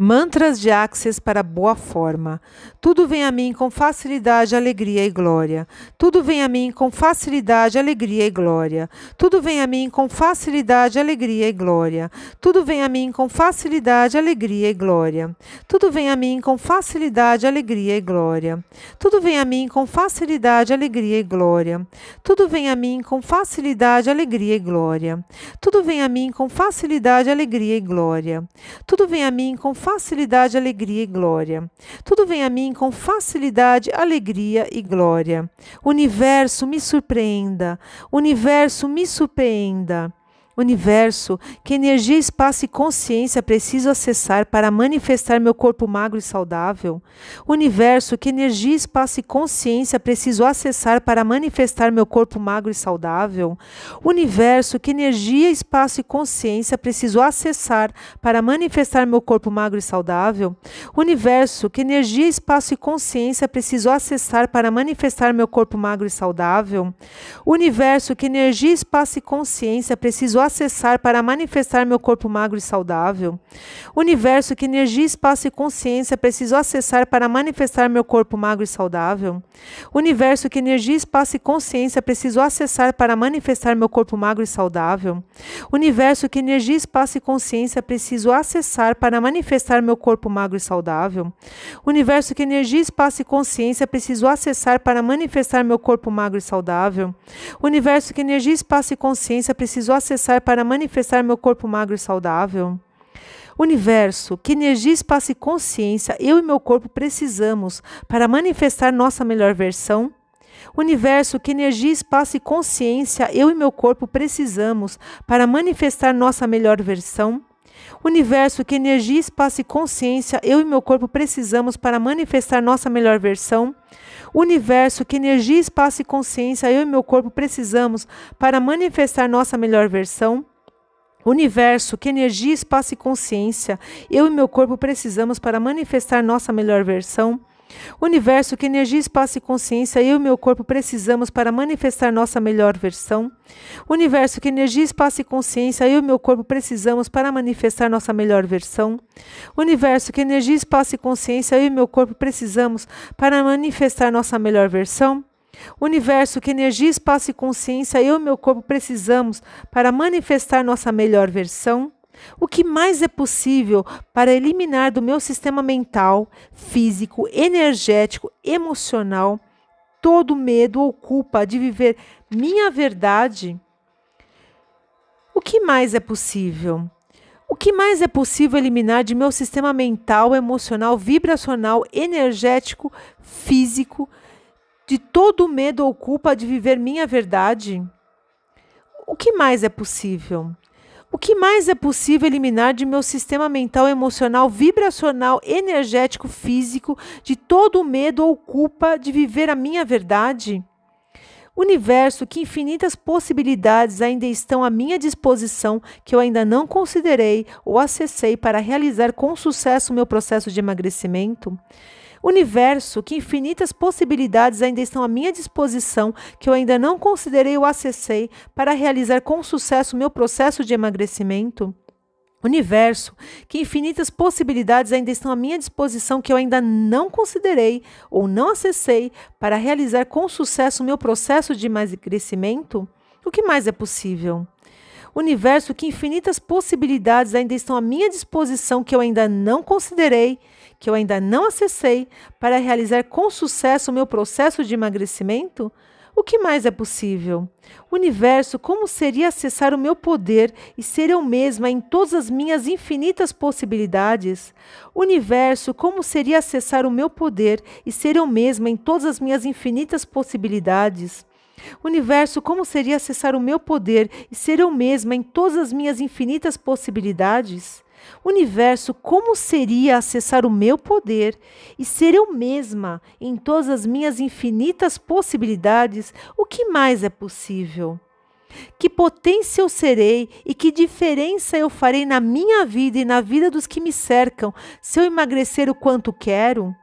Mantras de Axis para boa forma. Tudo vem a mim com facilidade, alegria e glória. Tudo vem a mim com facilidade, alegria e glória. Tudo vem a mim com facilidade, alegria e glória. Tudo vem a mim com facilidade, alegria e glória. Tudo vem a mim com facilidade, alegria e glória. Tudo vem a mim com facilidade, alegria e glória. Tudo vem a mim com facilidade, alegria e glória. Tudo vem a mim com facilidade, alegria e glória. Tudo vem a mim com facilidade, alegria e glória. Tudo vem a mim com facilidade, alegria e glória. Universo, me surpreenda. Universo, me surpreenda. Universo, que energia, espaço e consciência preciso acessar para manifestar meu corpo magro e saudável? Universo, que energia, espaço e consciência preciso acessar para manifestar meu corpo magro e saudável? Universo, que energia, espaço e consciência preciso acessar para manifestar meu corpo magro e saudável? Universo, que energia, espaço e consciência preciso acessar para manifestar meu corpo magro e saudável? Universo, que energia, espaço e consciência preciso acessar para manifestar meu corpo magro e saudável. Universo, que energia, espaço e consciência preciso acessar para manifestar meu corpo magro e saudável. Universo, que energia, espaço e consciência preciso acessar para manifestar meu corpo magro e saudável. Universo, que energia, espaço e consciência preciso acessar para manifestar meu corpo magro e saudável. Universo, que energia, espaço e consciência preciso acessar para manifestar meu corpo magro e saudável. Universo, que energia, espaço e consciência preciso acessar para manifestar meu corpo magro e saudável? Universo, que energia, espaço e consciência eu e meu corpo precisamos para manifestar nossa melhor versão? Universo, que energia, espaço e consciência eu e meu corpo precisamos para manifestar nossa melhor versão? Universo, que energia, espaço e consciência eu e meu corpo precisamos para manifestar nossa melhor versão? Universo, que energia, espaço e consciência eu e meu corpo precisamos para manifestar nossa melhor versão? Universo, que energia, espaço e consciência eu e meu corpo precisamos para manifestar nossa melhor versão? Universo, que energia, espaço e consciência eu e meu corpo precisamos para manifestar nossa melhor versão? Universo, que energia, espaço e consciência eu e meu corpo precisamos para manifestar nossa melhor versão? Universo, que energia, espaço e consciência eu e meu corpo precisamos para manifestar nossa melhor versão? Universo, que energia, espaço e consciência eu e meu corpo precisamos para manifestar nossa melhor versão? O que mais é possível para eliminar do meu sistema mental, físico, energético, emocional todo medo ou culpa de viver minha verdade? O que mais é possível? O que mais é possível eliminar de meu sistema mental, emocional, vibracional, energético, físico, de todo medo ou culpa de viver minha verdade? O que mais é possível? O que mais é possível eliminar de meu sistema mental, emocional, vibracional, energético, físico, de todo o medo ou culpa de viver a minha verdade? Universo, que infinitas possibilidades ainda estão à minha disposição que eu ainda não considerei ou acessei para realizar com sucesso o meu processo de emagrecimento? Universo, que infinitas possibilidades ainda estão à minha disposição que eu ainda não considerei ou acessei para realizar com sucesso meu processo de emagrecimento? Universo, que infinitas possibilidades ainda estão à minha disposição que eu ainda não considerei ou não acessei para realizar com sucesso o meu processo de emagrecimento? O que mais é possível? Universo, que infinitas possibilidades ainda estão à minha disposição que eu ainda não considerei que eu ainda não acessei para realizar com sucesso o meu processo de emagrecimento? O que mais é possível? Universo, como seria acessar o meu poder e ser eu mesma em todas as minhas infinitas possibilidades? Universo, como seria acessar o meu poder e ser eu mesma em todas as minhas infinitas possibilidades? Universo, como seria acessar o meu poder e ser eu mesma em todas as minhas infinitas possibilidades? Universo, como seria acessar o meu poder e ser eu mesma em todas as minhas infinitas possibilidades? O que mais é possível? Que potência eu serei e que diferença eu farei na minha vida e na vida dos que me cercam se eu emagrecer o quanto quero?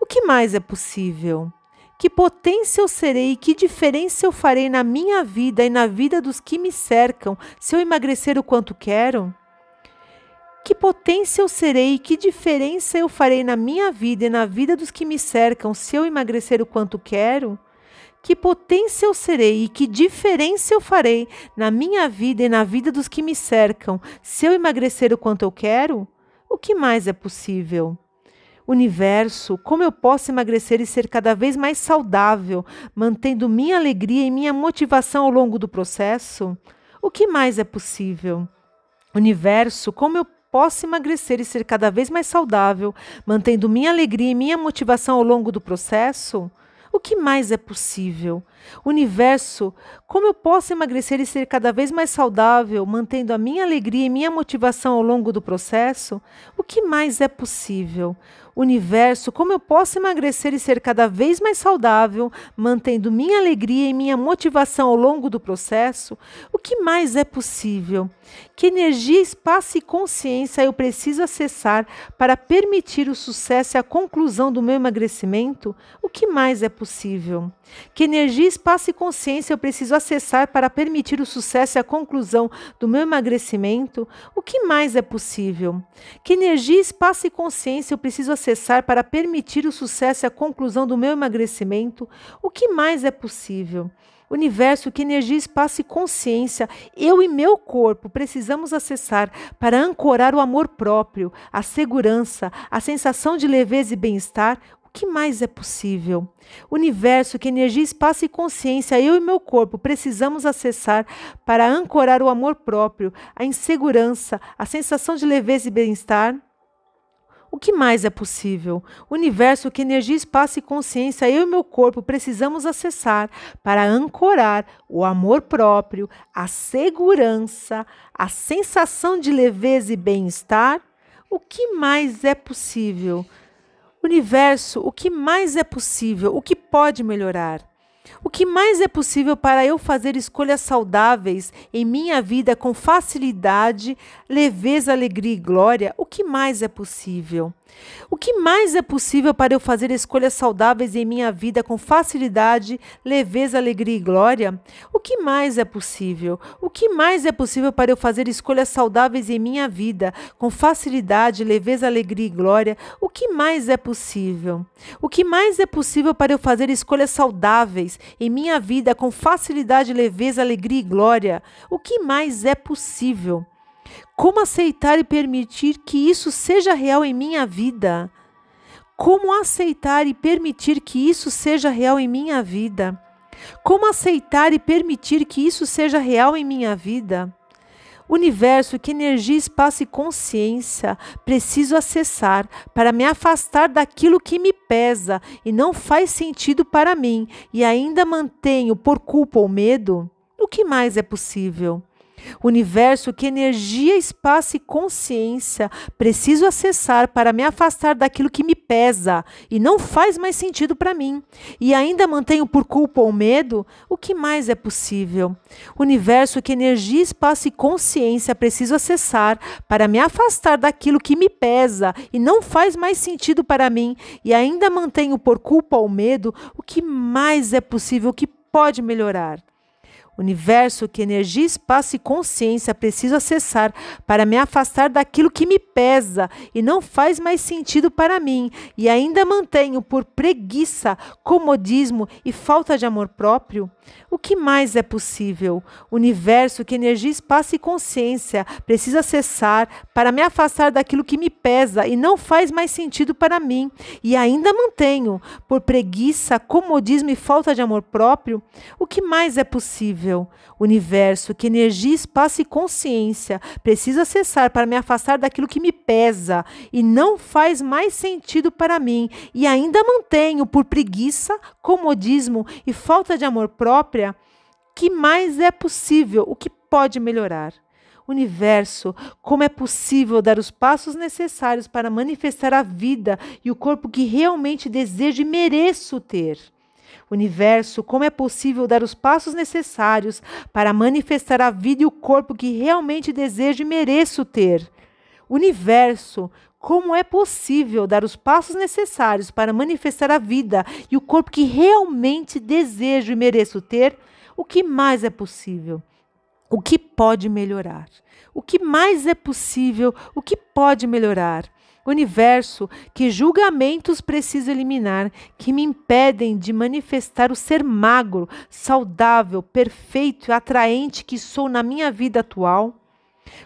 O que mais é possível? Que potência eu serei e que diferença eu farei na minha vida e na vida dos que me cercam se eu emagrecer o quanto quero? Que potência eu serei que diferença eu farei na minha vida e na vida dos que me cercam se eu emagrecer o quanto quero? Que potência eu serei e que diferença eu farei na minha vida e na vida dos que me cercam se eu emagrecer o quanto eu quero? O que mais é possível? Universo, como eu posso emagrecer e ser cada vez mais saudável, mantendo minha alegria e minha motivação ao longo do processo? O que mais é possível? Universo, como eu posso emagrecer e ser cada vez mais saudável, mantendo minha alegria e minha motivação ao longo do processo? O que mais é possível? Universo, como eu posso emagrecer e ser cada vez mais saudável, mantendo a minha alegria e minha motivação ao longo do processo? O que mais é possível? Universo, como eu posso emagrecer e ser cada vez mais saudável, mantendo minha alegria e minha motivação ao longo do processo? O que mais é possível? Que energia, espaço e consciência eu preciso acessar para permitir o sucesso e a conclusão do meu emagrecimento? O que mais é possível? Que energia, espaço e consciência eu preciso acessar para permitir o sucesso e a conclusão do meu emagrecimento? O que mais é possível? Que energia, espaço e consciência eu preciso acessar para permitir o sucesso e a conclusão do meu emagrecimento? O que mais é possível? Universo, que energia, espaço e consciência eu e meu corpo precisamos acessar para ancorar o amor próprio, a segurança, a sensação de leveza e bem-estar, que mais é possível? Universo, que energia, espaço e consciência eu e meu corpo precisamos acessar para ancorar o amor próprio, a insegurança, a sensação de leveza e bem-estar? O que mais é possível? Universo, que energia, espaço e consciência eu e meu corpo precisamos acessar para ancorar o amor próprio, a segurança, a sensação de leveza e bem-estar? O que mais é possível? Universo, o que mais é possível? O que pode melhorar? O que mais é possível para eu fazer escolhas saudáveis em minha vida com facilidade, leveza, alegria e glória? O que mais é possível? O que mais é possível para eu fazer escolhas saudáveis em minha vida com facilidade, leveza, alegria e glória? O que mais é possível? O que mais é possível para eu fazer escolhas saudáveis em minha vida com facilidade, leveza, alegria e glória? O que mais é possível? O que mais é possível para eu fazer escolhas saudáveis em minha vida com facilidade, leveza, alegria e glória? O que mais é possível? Como aceitar e permitir que isso seja real em minha vida? Como aceitar e permitir que isso seja real em minha vida? Como aceitar e permitir que isso seja real em minha vida? Universo, que energia, espaço e consciência preciso acessar para me afastar daquilo que me pesa e não faz sentido para mim e ainda mantenho por culpa ou medo? O que mais é possível? Universo que energia, espaço e consciência preciso acessar para me afastar daquilo que me pesa e não faz mais sentido para mim, e ainda mantenho por culpa ou medo, o que mais é possível? Universo que energia, espaço e consciência preciso acessar para me afastar daquilo que me pesa e não faz mais sentido para mim, e ainda mantenho por culpa ou medo, o que mais é possível que pode melhorar? Universo que energia, espaço e consciência preciso acessar para me afastar daquilo que me pesa e não faz mais sentido para mim, e ainda mantenho por preguiça, comodismo e falta de amor próprio? O que mais é possível? Universo que energia, espaço e consciência preciso acessar para me afastar daquilo que me pesa e não faz mais sentido para mim, e ainda mantenho por preguiça, comodismo e falta de amor próprio? O que mais é possível? Universo, que energia, espaço e consciência preciso acessar para me afastar daquilo que me pesa e não faz mais sentido para mim e ainda mantenho por preguiça, comodismo e falta de amor própria, que mais é possível, o que pode melhorar? Universo, como é possível dar os passos necessários para manifestar a vida e o corpo que realmente desejo e mereço ter? Universo, como é possível dar os passos necessários para manifestar a vida e o corpo que realmente desejo e mereço ter? Universo, como é possível dar os passos necessários para manifestar a vida e o corpo que realmente desejo e mereço ter? O que mais é possível? O que pode melhorar? O que mais é possível? O que pode melhorar? Universo que julgamentos preciso eliminar, que me impedem de manifestar o ser magro, saudável, perfeito e atraente que sou na minha vida atual.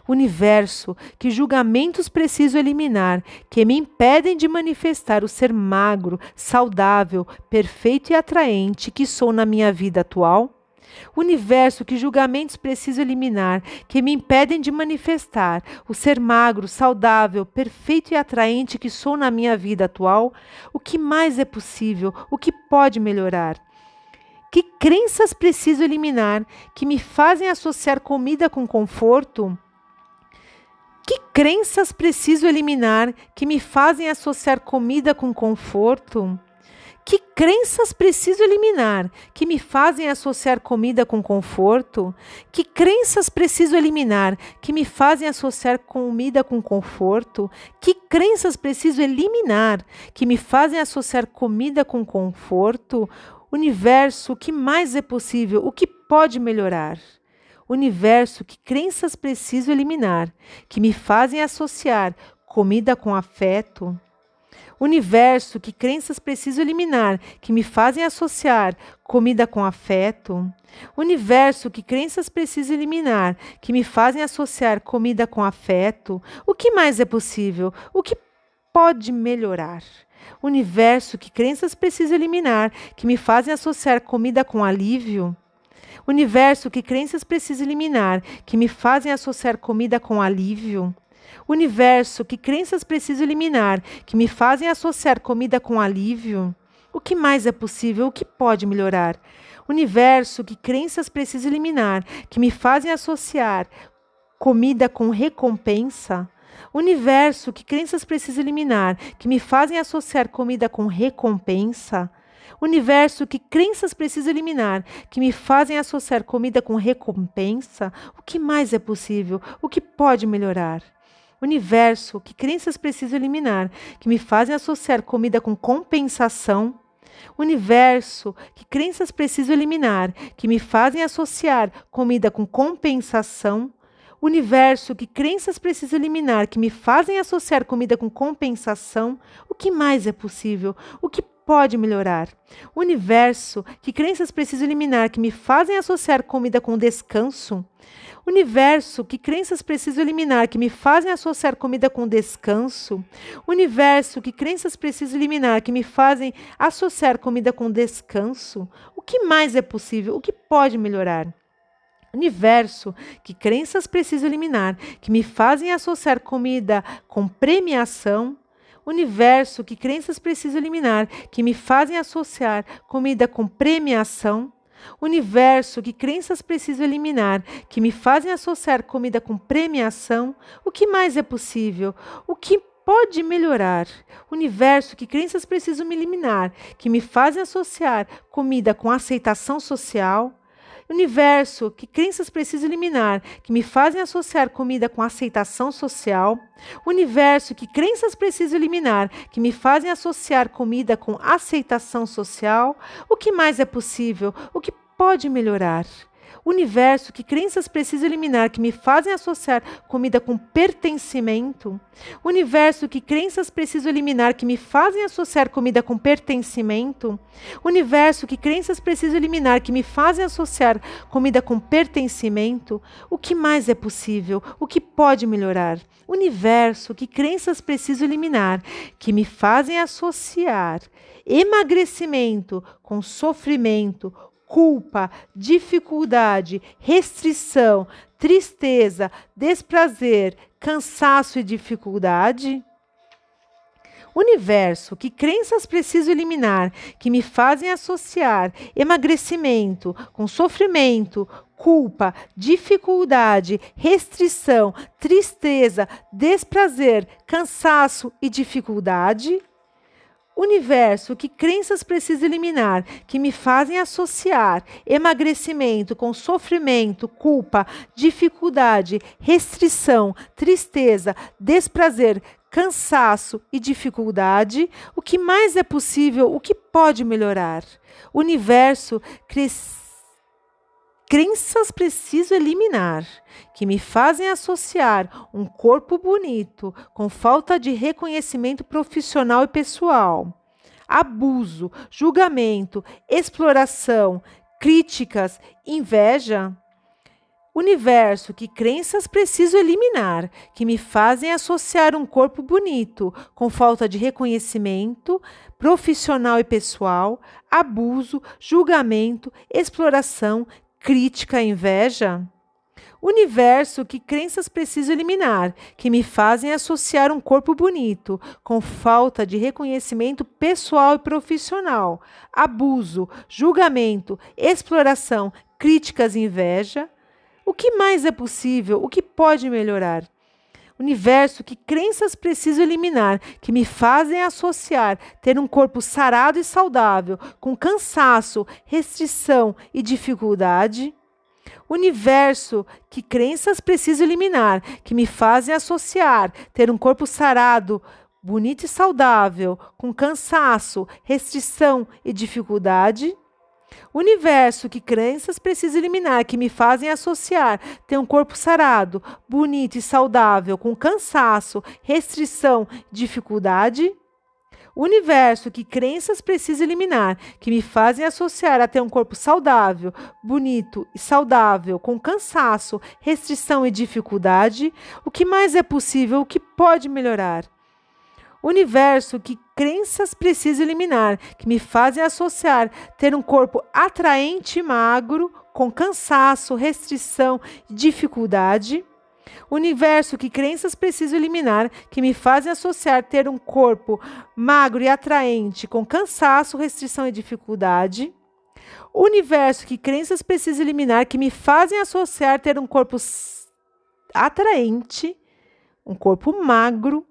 Universo que julgamentos preciso eliminar, que me impedem de manifestar o ser magro, saudável, perfeito e atraente que sou na minha vida atual universo que julgamentos preciso eliminar, que me impedem de manifestar o ser magro, saudável, perfeito e atraente que sou na minha vida atual, o que mais é possível, o que pode melhorar. Que crenças preciso eliminar que me fazem associar comida com conforto? Que crenças preciso eliminar que me fazem associar comida com conforto? Que crenças preciso eliminar que me fazem associar comida com conforto? Que crenças preciso eliminar que me fazem associar comida com conforto? Que crenças preciso eliminar que me fazem associar comida com conforto? Universo, o que mais é possível? O que pode melhorar? Universo, que crenças preciso eliminar que me fazem associar comida com afeto? Universo que crenças preciso eliminar, que me fazem associar comida com afeto, universo que crenças preciso eliminar, que me fazem associar comida com afeto, o que mais é possível? O que pode melhorar? Universo que crenças preciso eliminar, que me fazem associar comida com alívio, universo que crenças preciso eliminar, que me fazem associar comida com alívio universo, que crenças preciso eliminar, que me fazem associar comida com alívio? O que mais é possível? O que pode melhorar? Universo, que crenças preciso eliminar, que me fazem associar comida com recompensa? Universo, que crenças preciso eliminar, que me fazem associar comida com recompensa? Universo, que crenças preciso eliminar, que me fazem associar comida com recompensa? O que mais é possível? O que pode melhorar? Universo, que crenças preciso eliminar, que me fazem associar comida com compensação, universo, que crenças preciso eliminar, que me fazem associar comida com compensação, universo, que crenças preciso eliminar, que me fazem associar comida com compensação, o que mais é possível? O que pode melhorar? Universo, que crenças preciso eliminar, que me fazem associar comida com descanso, Universo, que crenças preciso eliminar que me fazem associar comida com descanso? Universo, que crenças preciso eliminar que me fazem associar comida com descanso? O que mais é possível? O que pode melhorar? Universo, que crenças preciso eliminar que me fazem associar comida com premiação? Universo, que crenças preciso eliminar que me fazem associar comida com premiação? universo que crenças preciso eliminar, que me fazem associar comida com premiação, o que mais é possível? O que pode melhorar? Universo que crenças preciso me eliminar, que me fazem associar comida com aceitação social, universo que crenças preciso eliminar, que me fazem associar comida com aceitação social, universo que crenças preciso eliminar, que me fazem associar comida com aceitação social, o que mais é possível? O que pode melhorar? Universo que crenças preciso eliminar que me fazem associar comida com pertencimento, universo que crenças preciso eliminar que me fazem associar comida com pertencimento, universo que crenças preciso eliminar que me fazem associar comida com pertencimento, o que mais é possível? O que pode melhorar? Universo que crenças preciso eliminar que me fazem associar emagrecimento com sofrimento, culpa, dificuldade, restrição, tristeza, desprazer, cansaço e dificuldade? Universo, que crenças preciso eliminar que me fazem associar emagrecimento com sofrimento, culpa, dificuldade, restrição, tristeza, desprazer, cansaço e dificuldade? Universo, que crenças preciso eliminar que me fazem associar emagrecimento com sofrimento, culpa, dificuldade, restrição, tristeza, desprazer, cansaço e dificuldade? O que mais é possível? O que pode melhorar? Universo, crenças preciso eliminar que me fazem associar um corpo bonito com falta de reconhecimento profissional e pessoal, abuso, julgamento, exploração, críticas, inveja? Universo, que crenças preciso eliminar que me fazem associar um corpo bonito com falta de reconhecimento profissional e pessoal, abuso, julgamento, exploração, crítica, inveja? Universo, que crenças preciso eliminar que me fazem associar um corpo bonito com falta de reconhecimento pessoal e profissional, abuso, julgamento, exploração, críticas, inveja? O que mais é possível? O que pode melhorar? Universo, que crenças preciso eliminar que me fazem associar ter um corpo sarado e saudável, com cansaço, restrição e dificuldade? Universo, que crenças preciso eliminar que me fazem associar ter um corpo sarado, bonito e saudável, com cansaço, restrição e dificuldade? Universo, que crenças preciso eliminar que me fazem associar ter um corpo sarado, bonito e saudável, com cansaço, restrição, dificuldade? Universo, que crenças preciso eliminar que me fazem associar a ter um corpo saudável, bonito e saudável, com cansaço, restrição e dificuldade? O que mais é possível? O que pode melhorar? Universo, que crenças preciso eliminar que me fazem associar ter um corpo atraente e magro, com cansaço, restrição e dificuldade? Universo, que crenças preciso eliminar que me fazem associar ter um corpo magro e atraente, com cansaço, restrição e dificuldade? Universo, que crenças preciso eliminar que me fazem associar ter um corpo atraente, um corpo magro,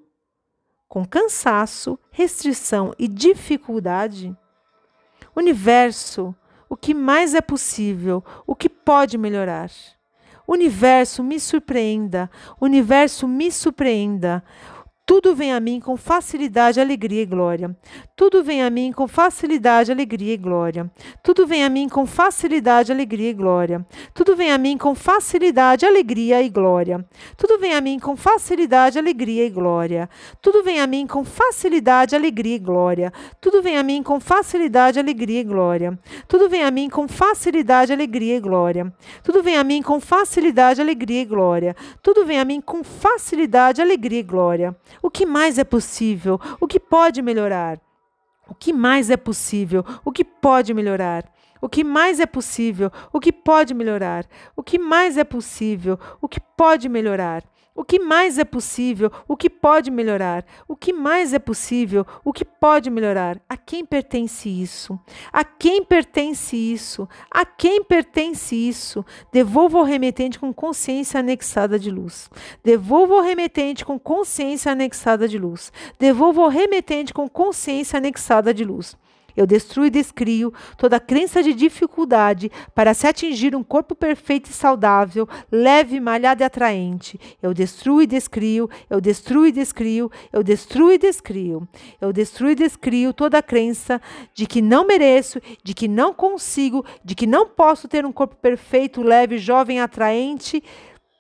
com cansaço, restrição e dificuldade? Universo, o que mais é possível? O que pode melhorar? Universo, me surpreenda. Universo, me surpreenda. Tudo vem a mim com facilidade, alegria e glória. Tudo vem a mim com facilidade, alegria e glória. Tudo vem a mim com facilidade, alegria e glória. Tudo vem a mim com facilidade, alegria e glória. Tudo vem a mim com facilidade, alegria e glória. Tudo vem a mim com facilidade, alegria e glória. Tudo vem a mim com facilidade, alegria e glória. Tudo vem a mim com facilidade, alegria e glória. Tudo vem a mim com facilidade, alegria e glória. Tudo vem a mim com facilidade, alegria e glória. O que mais é possível? O que pode melhorar? O que mais é possível? O que pode melhorar? O que mais é possível? O que pode melhorar? O que mais é possível? O que pode melhorar? O que mais é possível? O que pode melhorar? O que mais é possível? O que pode melhorar? A quem pertence isso? A quem pertence isso? A quem pertence isso? Devolva o remetente com consciência anexada de luz. Devolva o remetente com consciência anexada de luz. Devolva o remetente com consciência anexada de luz. Eu destruo e descrio toda crença de dificuldade para se atingir um corpo perfeito e saudável, leve, malhado e atraente. Eu destruo e descrio, eu destruo e descrio, eu destruo e descrio. Eu destruo e descrio toda a crença de que não mereço, de que não consigo, de que não posso ter um corpo perfeito, leve, jovem, atraente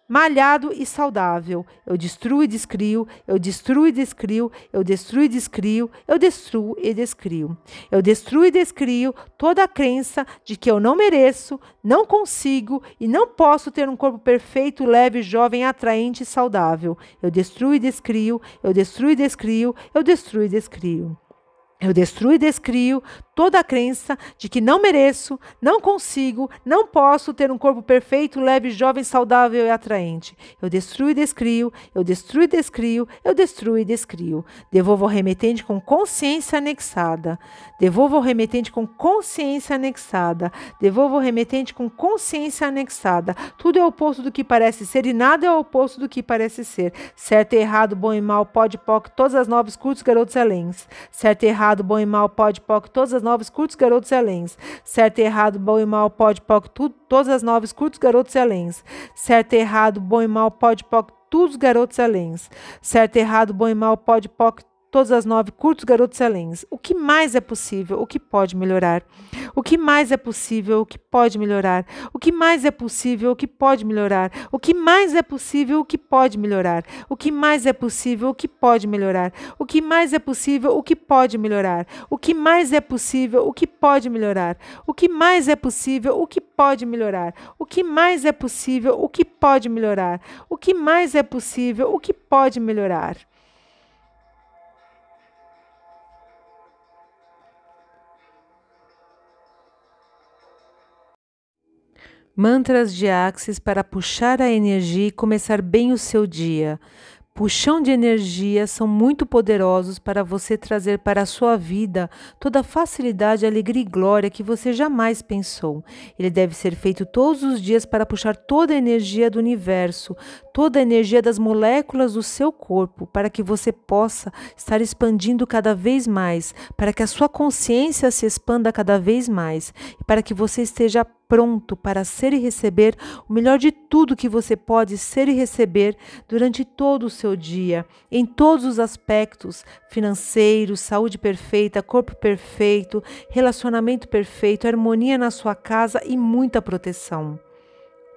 malhado e saudável. Eu destruo e descrio, eu destruo e descrio, eu destruo e descrio, eu destruo e descrio. Eu destruo e descrio toda a crença de que eu não mereço, não consigo e não posso ter um corpo perfeito, leve, jovem, atraente e saudável. Eu destruo e descrio, eu destruo e descrio, eu destruo e descrio. Eu destruo e descrio toda a crença de que não mereço, não consigo, não posso ter um corpo perfeito, leve, jovem, saudável e atraente. Eu destruo e descrio, eu destruo e descrio, eu destruo e descrio. Devolvo ao remetente com consciência anexada. Devolvo ao remetente com consciência anexada. Devolvo ao remetente com consciência anexada. Tudo é oposto do que parece ser e nada é oposto do que parece ser. Certo e errado, bom e mal, pode, poc, todas as novas curtos, garotos alens. Certo e errado, bom e mal, pode, poc, todas as novos curtos garotos e. Certo e errado, bom e mal, pode, poc, tudo, todas as novas curtos garotos e. Certo e errado, bom e mal, pode, poc, todos os garotos alens. Certo e errado, bom e mal, pode, poc, todas as nove curtos garotos Helens. O que mais é possível? O que pode melhorar? O que mais é possível? O que pode melhorar? O que mais é possível? O que pode melhorar? O que mais é possível? O que pode melhorar? O que mais é possível? O que pode melhorar? O que mais é possível? O que pode melhorar? O que mais é possível? O que pode melhorar? O que mais é possível? O que pode melhorar? O que mais é possível? O que pode melhorar? O que mais é possível? O que pode melhorar? Mantras de Axis para puxar a energia e começar bem o seu dia. Puxão de energia são muito poderosos para você trazer para a sua vida toda a facilidade, alegria e glória que você jamais pensou. Ele deve ser feito todos os dias para puxar toda a energia do universo, toda a energia das moléculas do seu corpo, para que você possa estar expandindo cada vez mais, para que a sua consciência se expanda cada vez mais e para que você esteja pronto para ser e receber o melhor de tudo que você pode ser e receber durante todo o seu dia, em todos os aspectos financeiro, saúde perfeita, corpo perfeito, relacionamento perfeito, harmonia na sua casa e muita proteção.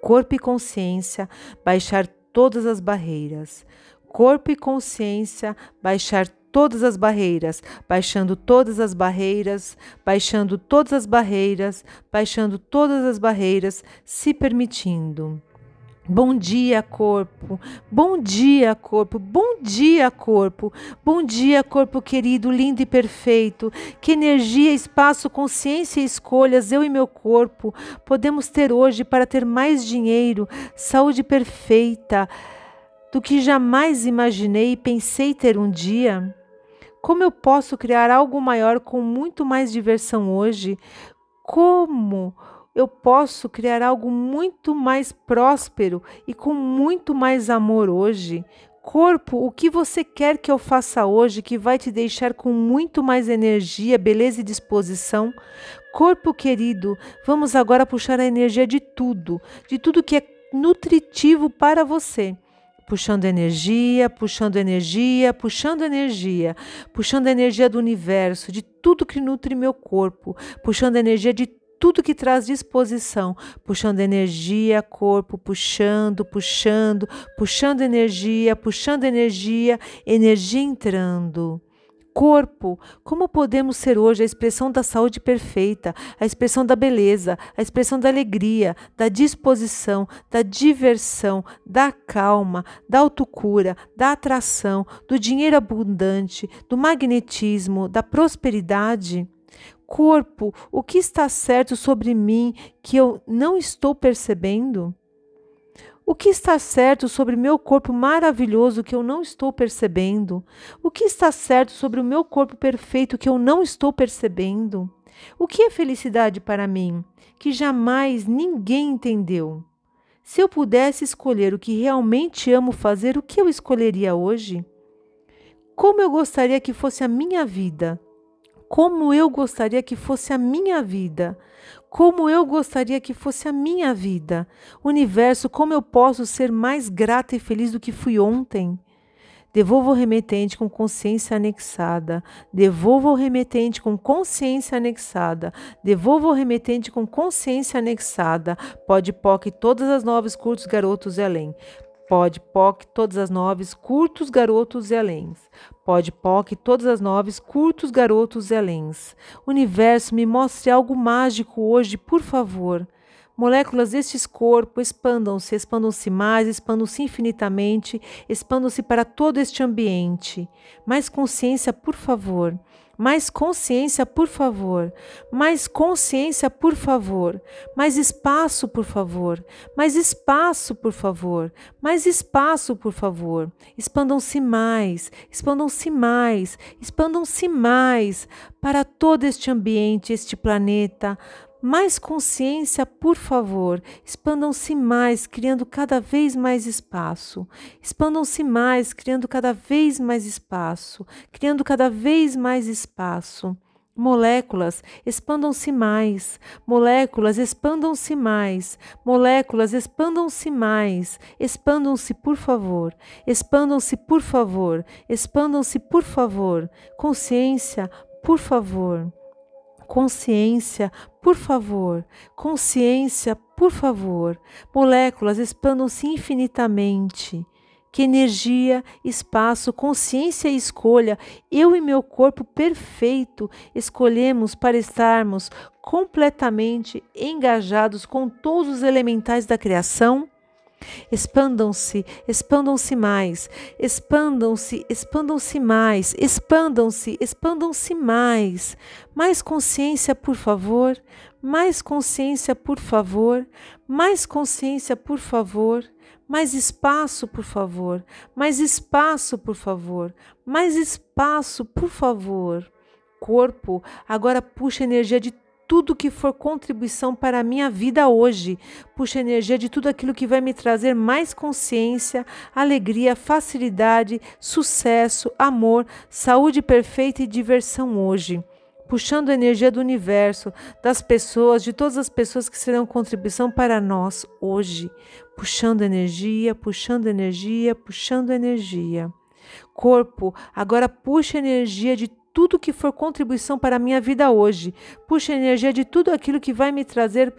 Corpo e consciência, baixar todas as barreiras. Corpo e consciência, baixar todas as barreiras, baixando todas as barreiras, baixando todas as barreiras, baixando todas as barreiras, se permitindo. Bom dia, corpo. Bom dia, corpo. Bom dia, corpo. Bom dia, corpo querido, lindo e perfeito. Que energia, espaço, consciência e escolhas eu e meu corpo podemos ter hoje para ter mais dinheiro, saúde perfeita do que jamais imaginei e pensei ter um dia. Como eu posso criar algo maior com muito mais diversão hoje? Como eu posso criar algo muito mais próspero e com muito mais amor hoje? Corpo, o que você quer que eu faça hoje que vai te deixar com muito mais energia, beleza e disposição? Corpo querido, vamos agora puxar a energia de tudo, de tudo que é nutritivo para você puxando energia, puxando energia, puxando energia, puxando energia do universo, de tudo que nutre meu corpo, puxando energia de tudo que traz disposição, puxando energia, corpo, puxando, puxando, puxando energia, puxando energia, energia entrando corpo, como podemos ser hoje a expressão da saúde perfeita, a expressão da beleza, a expressão da alegria, da disposição, da diversão, da calma, da autocura, da atração, do dinheiro abundante, do magnetismo, da prosperidade? Corpo, o que está certo sobre mim que eu não estou percebendo? O que está certo sobre meu corpo maravilhoso que eu não estou percebendo? O que está certo sobre o meu corpo perfeito que eu não estou percebendo? O que é felicidade para mim, que jamais ninguém entendeu? Se eu pudesse escolher o que realmente amo fazer, o que eu escolheria hoje? Como eu gostaria que fosse a minha vida? Como eu gostaria que fosse a minha vida? Como eu gostaria que fosse a minha vida? Universo, como eu posso ser mais grata e feliz do que fui ontem? Devolva o remetente com consciência anexada. Devolva o remetente com consciência anexada. Devolva o remetente com consciência anexada. Pode POC todas as novas curtos garotos além. Pode POC todas as noves curtos garotos e aléns. Pode POC todas as noves curtos garotos e aléns. Universo, me mostre algo mágico hoje, por favor. Moléculas destes corpos expandam-se, expandam-se mais, expandam-se infinitamente, expandam-se para todo este ambiente. Mais consciência, por favor. Mais consciência, por favor. Mais consciência, por favor. Mais espaço, por favor. Mais espaço, por favor. Mais espaço, por favor. Expandam-se mais, expandam-se mais, expandam-se mais para todo este ambiente, este planeta, mais consciência, por favor. Expandam-se mais, criando cada vez mais espaço. Expandam-se mais, criando cada vez mais espaço. Criando cada vez mais espaço. Moléculas, expandam-se mais. Moléculas, expandam-se mais. Moléculas, expandam-se mais. Expandam-se, por favor. Expandam-se, por favor. Expandam-se, por favor. Consciência, por favor. Consciência, por favor. Consciência, por favor. Moléculas, expandam-se infinitamente que energia, espaço, consciência e escolha, eu e meu corpo perfeito escolhemos para estarmos completamente engajados com todos os elementais da criação? Expandam-se, expandam-se mais, expandam-se, expandam-se mais, expandam-se, expandam-se mais. Mais consciência, por favor, mais consciência, por favor, mais consciência, por favor. Mais espaço, por favor. Mais espaço, por favor. Mais espaço, por favor. Corpo, agora puxa energia de tudo que for contribuição para a minha vida hoje. Puxa energia de tudo aquilo que vai me trazer mais consciência, alegria, facilidade, sucesso, amor, saúde perfeita e diversão hoje puxando a energia do universo, das pessoas, de todas as pessoas que serão contribuição para nós hoje, puxando energia, puxando energia, puxando energia. Corpo, agora puxa energia de tudo que for contribuição para a minha vida hoje. Puxa energia de tudo aquilo que vai me trazer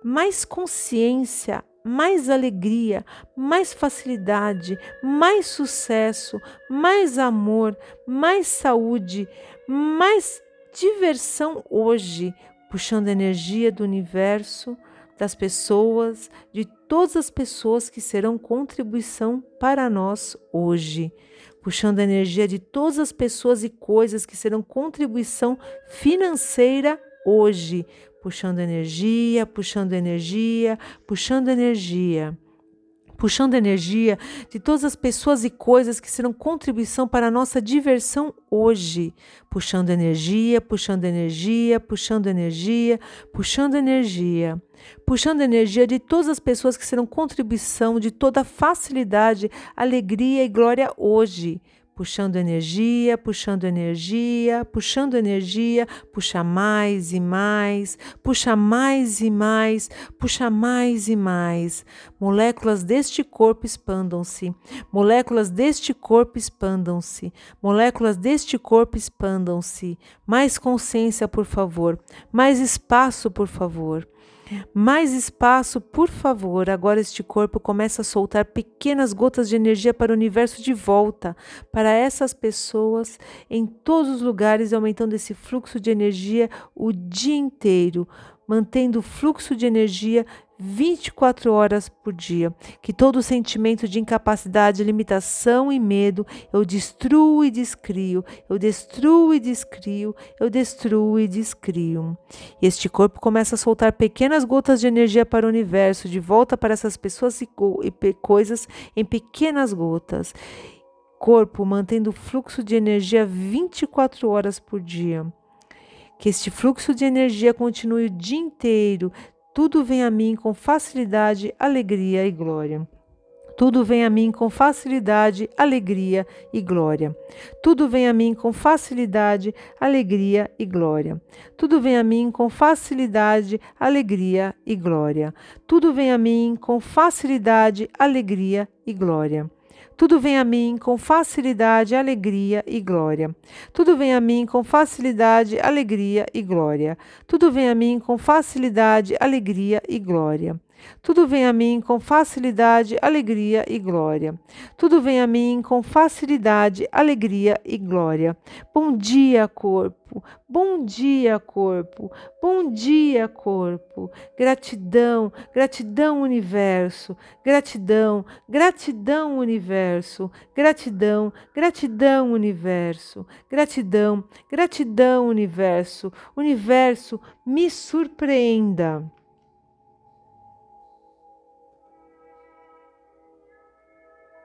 mais consciência, mais alegria, mais facilidade, mais sucesso, mais amor, mais saúde, mais diversão hoje, puxando energia do universo, das pessoas, de todas as pessoas que serão contribuição para nós hoje, puxando energia de todas as pessoas e coisas que serão contribuição financeira hoje, puxando energia, puxando energia, puxando energia puxando energia de todas as pessoas e coisas que serão contribuição para a nossa diversão hoje, puxando energia, puxando energia, puxando energia, puxando energia, puxando energia de todas as pessoas que serão contribuição de toda facilidade, alegria e glória hoje puxando energia, puxando energia, puxando energia, puxa mais e mais, puxa mais e mais, puxa mais e mais. Moléculas deste corpo expandam-se, moléculas deste corpo expandam-se, moléculas deste corpo expandam-se. Mais consciência, por favor, mais espaço, por favor. Mais espaço, por favor. Agora este corpo começa a soltar pequenas gotas de energia para o universo de volta, para essas pessoas em todos os lugares, aumentando esse fluxo de energia o dia inteiro, mantendo o fluxo de energia 24 horas por dia. Que todo sentimento de incapacidade, limitação e medo eu destruo e descrio, eu destruo e descrio, eu destruo e descrio. E este corpo começa a soltar pequenas gotas de energia para o universo, de volta para essas pessoas e, coisas em pequenas gotas. Corpo mantendo o fluxo de energia 24 horas por dia. Que este fluxo de energia continue o dia inteiro, tudo vem a mim com facilidade, alegria e glória. Tudo vem a mim com facilidade, alegria e glória. Tudo vem a mim com facilidade, alegria e glória. Tudo vem a mim com facilidade, alegria e glória. Tudo vem a mim com facilidade, alegria e glória. Tudo vem a mim com facilidade, alegria e glória. Tudo vem a mim com facilidade, alegria e glória. Tudo vem a mim com facilidade, alegria e glória. Tudo vem a mim com facilidade, alegria e glória. Tudo vem a mim com facilidade, alegria e glória. Bom dia, corpo. Bom dia, corpo. Bom dia, corpo. Gratidão, gratidão, universo. Gratidão, gratidão, universo. Gratidão, gratidão, universo. Gratidão, gratidão, universo. Universo, me surpreenda.